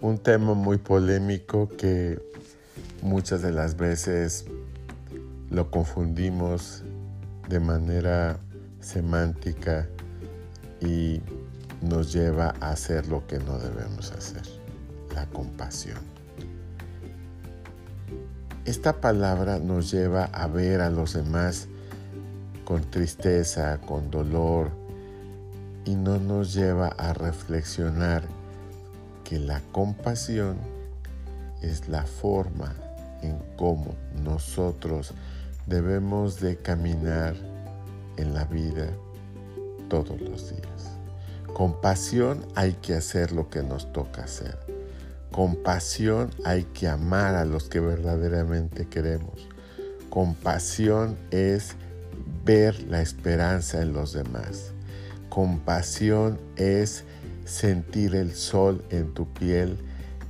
un tema muy polémico que muchas de las veces lo confundimos de manera semántica y nos lleva a hacer lo que no debemos hacer, la compasión. Esta palabra nos lleva a ver a los demás con tristeza, con dolor, y no nos lleva a reflexionar que la compasión es la forma en cómo nosotros debemos de caminar en la vida todos los días. Compasión hay que hacer lo que nos toca hacer. Compasión hay que amar a los que verdaderamente queremos. Compasión es ver la esperanza en los demás. Compasión es sentir el sol en tu piel,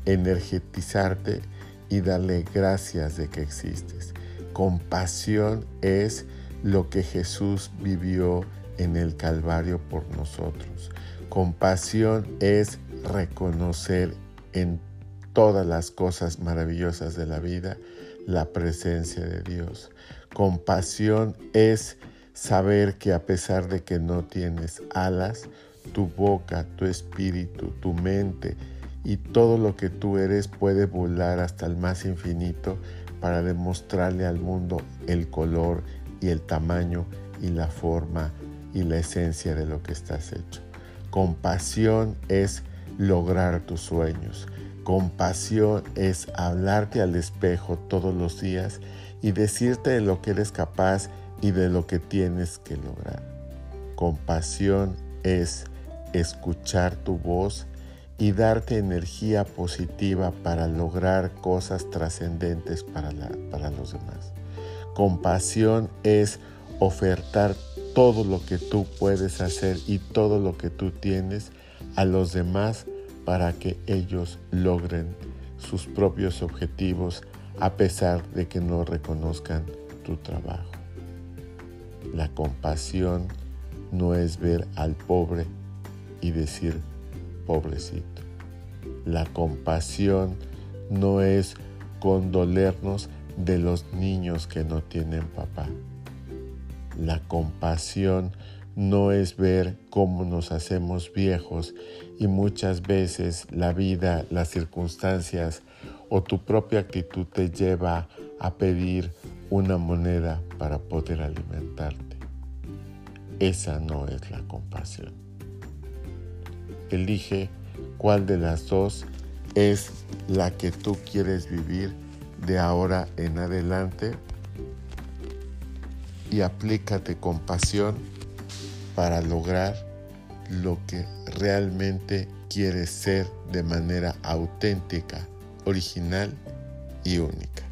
energetizarte y darle gracias de que existes. Compasión es lo que Jesús vivió en el Calvario por nosotros. Compasión es reconocer en todas las cosas maravillosas de la vida la presencia de Dios. Compasión es saber que a pesar de que no tienes alas, tu boca, tu espíritu, tu mente y todo lo que tú eres puede volar hasta el más infinito para demostrarle al mundo el color y el tamaño y la forma y la esencia de lo que estás hecho. Compasión es lograr tus sueños. Compasión es hablarte al espejo todos los días y decirte de lo que eres capaz y de lo que tienes que lograr. Compasión es escuchar tu voz y darte energía positiva para lograr cosas trascendentes para, para los demás. Compasión es ofertar todo lo que tú puedes hacer y todo lo que tú tienes a los demás para que ellos logren sus propios objetivos a pesar de que no reconozcan tu trabajo. La compasión no es ver al pobre y decir pobrecito. La compasión no es condolernos de los niños que no tienen papá. La compasión no es ver cómo nos hacemos viejos y muchas veces la vida, las circunstancias o tu propia actitud te lleva a pedir una moneda para poder alimentarte. Esa no es la compasión. Elige cuál de las dos es la que tú quieres vivir de ahora en adelante y aplícate compasión para lograr lo que realmente quieres ser de manera auténtica, original y única.